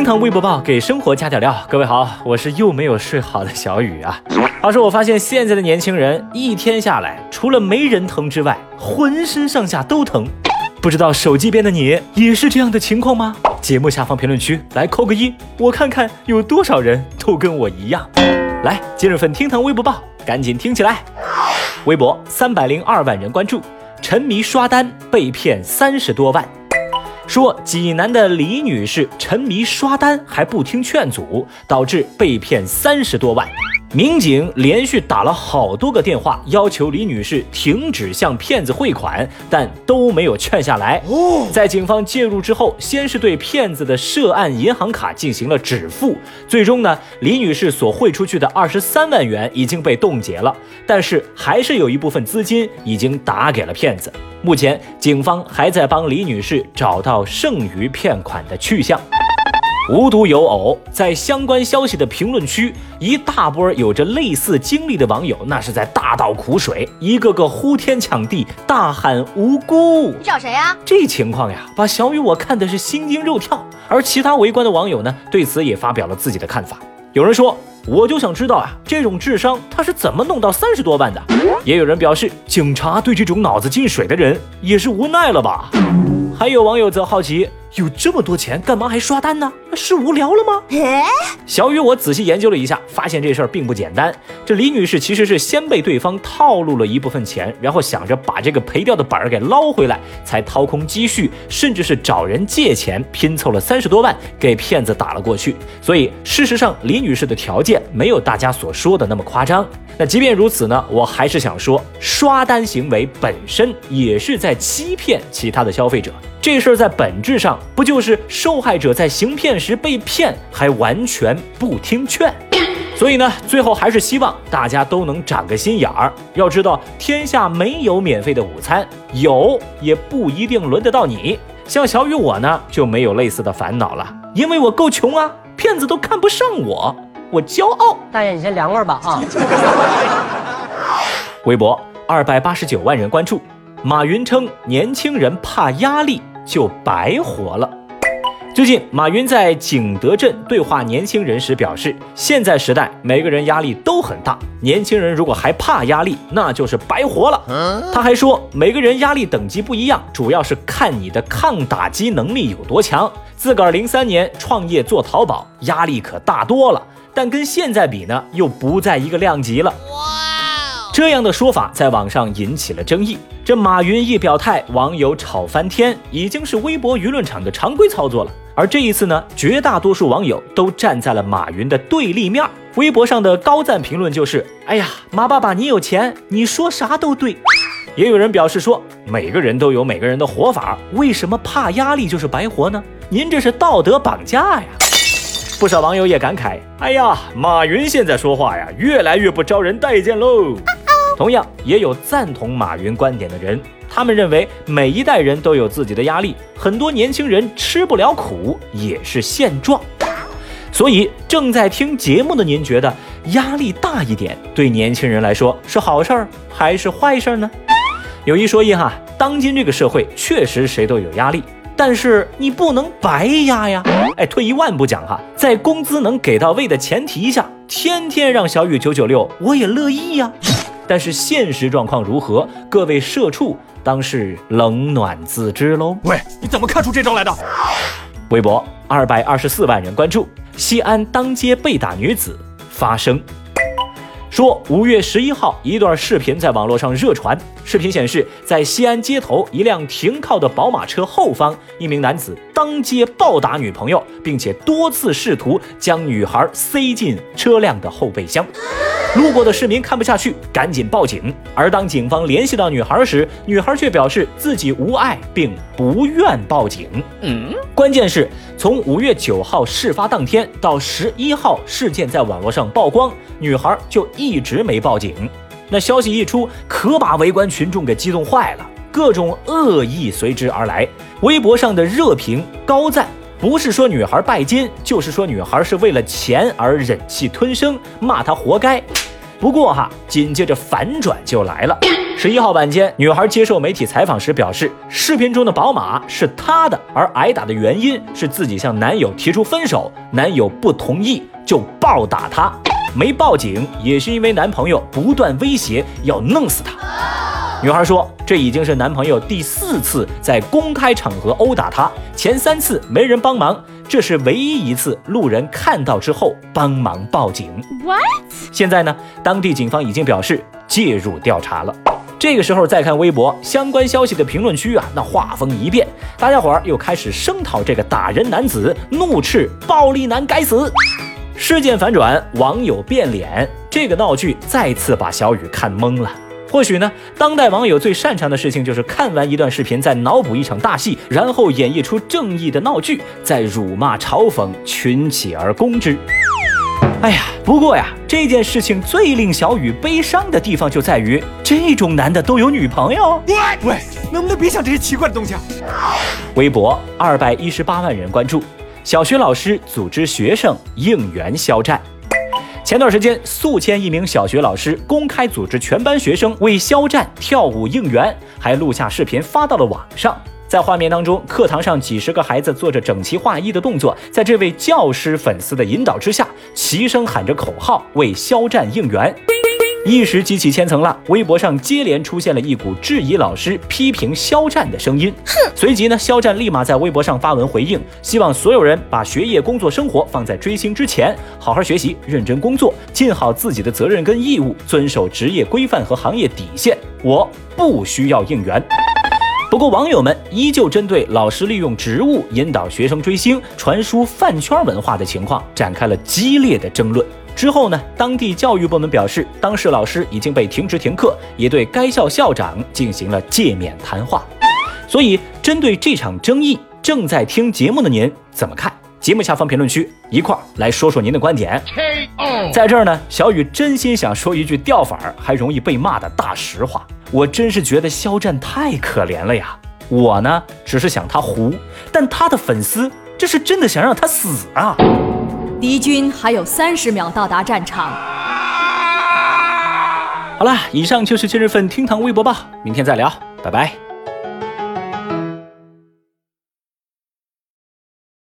厅堂微博报给生活加点料，各位好，我是又没有睡好的小雨啊。话说我发现现在的年轻人一天下来，除了没人疼之外，浑身上下都疼。不知道手机边的你也是这样的情况吗？节目下方评论区来扣个一，我看看有多少人都跟我一样。来，今日份厅堂微博报，赶紧听起来。微博三百零二万人关注，沉迷刷单被骗三十多万。说济南的李女士沉迷刷单还不听劝阻，导致被骗三十多万。民警连续打了好多个电话，要求李女士停止向骗子汇款，但都没有劝下来。在警方介入之后，先是对骗子的涉案银行卡进行了止付，最终呢，李女士所汇出去的二十三万元已经被冻结了，但是还是有一部分资金已经打给了骗子。目前，警方还在帮李女士找到剩余骗款的去向。无独有偶，在相关消息的评论区，一大波有着类似经历的网友，那是在大倒苦水，一个个呼天抢地，大喊无辜。你找谁呀？这情况呀，把小雨我看的是心惊肉跳。而其他围观的网友呢，对此也发表了自己的看法。有人说，我就想知道啊，这种智商他是怎么弄到三十多万的？也有人表示，警察对这种脑子进水的人也是无奈了吧？还有网友则好奇。有这么多钱，干嘛还刷单呢？是无聊了吗？小雨，我仔细研究了一下，发现这事儿并不简单。这李女士其实是先被对方套路了一部分钱，然后想着把这个赔掉的本儿给捞回来，才掏空积蓄，甚至是找人借钱拼凑了三十多万给骗子打了过去。所以事实上，李女士的条件没有大家所说的那么夸张。那即便如此呢，我还是想说，刷单行为本身也是在欺骗其他的消费者。这事儿在本质上不就是受害者在行骗时被骗，还完全不听劝？所以呢，最后还是希望大家都能长个心眼儿。要知道，天下没有免费的午餐，有也不一定轮得到你。像小雨我呢，就没有类似的烦恼了，因为我够穷啊，骗子都看不上我，我骄傲。大爷，你先凉快吧啊！微博二百八十九万人关注，马云称年轻人怕压力。就白活了。最近，马云在景德镇对话年轻人时表示，现在时代每个人压力都很大，年轻人如果还怕压力，那就是白活了。他还说，每个人压力等级不一样，主要是看你的抗打击能力有多强。自个儿零三年创业做淘宝，压力可大多了，但跟现在比呢，又不在一个量级了。这样的说法在网上引起了争议。这马云一表态，网友吵翻天，已经是微博舆论场的常规操作了。而这一次呢，绝大多数网友都站在了马云的对立面。微博上的高赞评论就是：“哎呀，马爸爸你有钱，你说啥都对。”也有人表示说：“每个人都有每个人的活法，为什么怕压力就是白活呢？您这是道德绑架呀！”不少网友也感慨：“哎呀，马云现在说话呀，越来越不招人待见喽。”同样也有赞同马云观点的人，他们认为每一代人都有自己的压力，很多年轻人吃不了苦也是现状。所以正在听节目的您觉得压力大一点对年轻人来说是好事儿还是坏事儿呢？有一说一哈，当今这个社会确实谁都有压力，但是你不能白压呀。哎，退一万步讲哈，在工资能给到位的前提下，天天让小雨九九六，我也乐意呀。但是现实状况如何？各位社畜当是冷暖自知喽。喂，你怎么看出这招来的？微博二百二十四万人关注，西安当街被打女子发声。说五月十一号，一段视频在网络上热传。视频显示，在西安街头一辆停靠的宝马车后方，一名男子当街暴打女朋友，并且多次试图将女孩塞进车辆的后备箱。路过的市民看不下去，赶紧报警。而当警方联系到女孩时，女孩却表示自己无碍，并不愿报警。嗯，关键是，从五月九号事发当天到十一号事件在网络上曝光，女孩就一直没报警。那消息一出，可把围观群众给激动坏了，各种恶意随之而来。微博上的热评高赞。不是说女孩拜金，就是说女孩是为了钱而忍气吞声，骂她活该。不过哈，紧接着反转就来了，十一号晚间，女孩接受媒体采访时表示，视频中的宝马是她的，而挨打的原因是自己向男友提出分手，男友不同意就暴打她，没报警也是因为男朋友不断威胁要弄死她。女孩说，这已经是男朋友第四次在公开场合殴打她，前三次没人帮忙，这是唯一一次路人看到之后帮忙报警。What？现在呢，当地警方已经表示介入调查了。这个时候再看微博相关消息的评论区啊，那画风一变，大家伙儿又开始声讨这个打人男子，怒斥暴力男该死。事件反转，网友变脸，这个闹剧再次把小雨看懵了。或许呢，当代网友最擅长的事情就是看完一段视频，再脑补一场大戏，然后演绎出正义的闹剧，再辱骂嘲讽，群起而攻之。哎呀，不过呀，这件事情最令小雨悲伤的地方就在于，这种男的都有女朋友。喂，能不能别想这些奇怪的东西啊？微博二百一十八万人关注，小学老师组织学生应援肖战。前段时间，宿迁一名小学老师公开组织全班学生为肖战跳舞应援，还录下视频发到了网上。在画面当中，课堂上几十个孩子做着整齐划一的动作，在这位教师粉丝的引导之下，齐声喊着口号为肖战应援。一时激起千层浪，微博上接连出现了一股质疑老师、批评肖战的声音。哼随即呢，肖战立马在微博上发文回应，希望所有人把学业、工作、生活放在追星之前，好好学习，认真工作，尽好自己的责任跟义务，遵守职业规范和行业底线。我不需要应援。不过，网友们依旧针对老师利用职务引导学生追星、传输饭圈文化的情况展开了激烈的争论。之后呢，当地教育部门表示，当事老师已经被停职停课，也对该校校长进行了诫勉谈话。所以，针对这场争议，正在听节目的您怎么看？节目下方评论区一块儿来说说您的观点。在这儿呢，小雨真心想说一句掉粉儿还容易被骂的大实话，我真是觉得肖战太可怜了呀。我呢，只是想他糊，但他的粉丝这是真的想让他死啊！敌军还有三十秒到达战场。好了，以上就是今日份厅堂微博报，明天再聊，拜拜。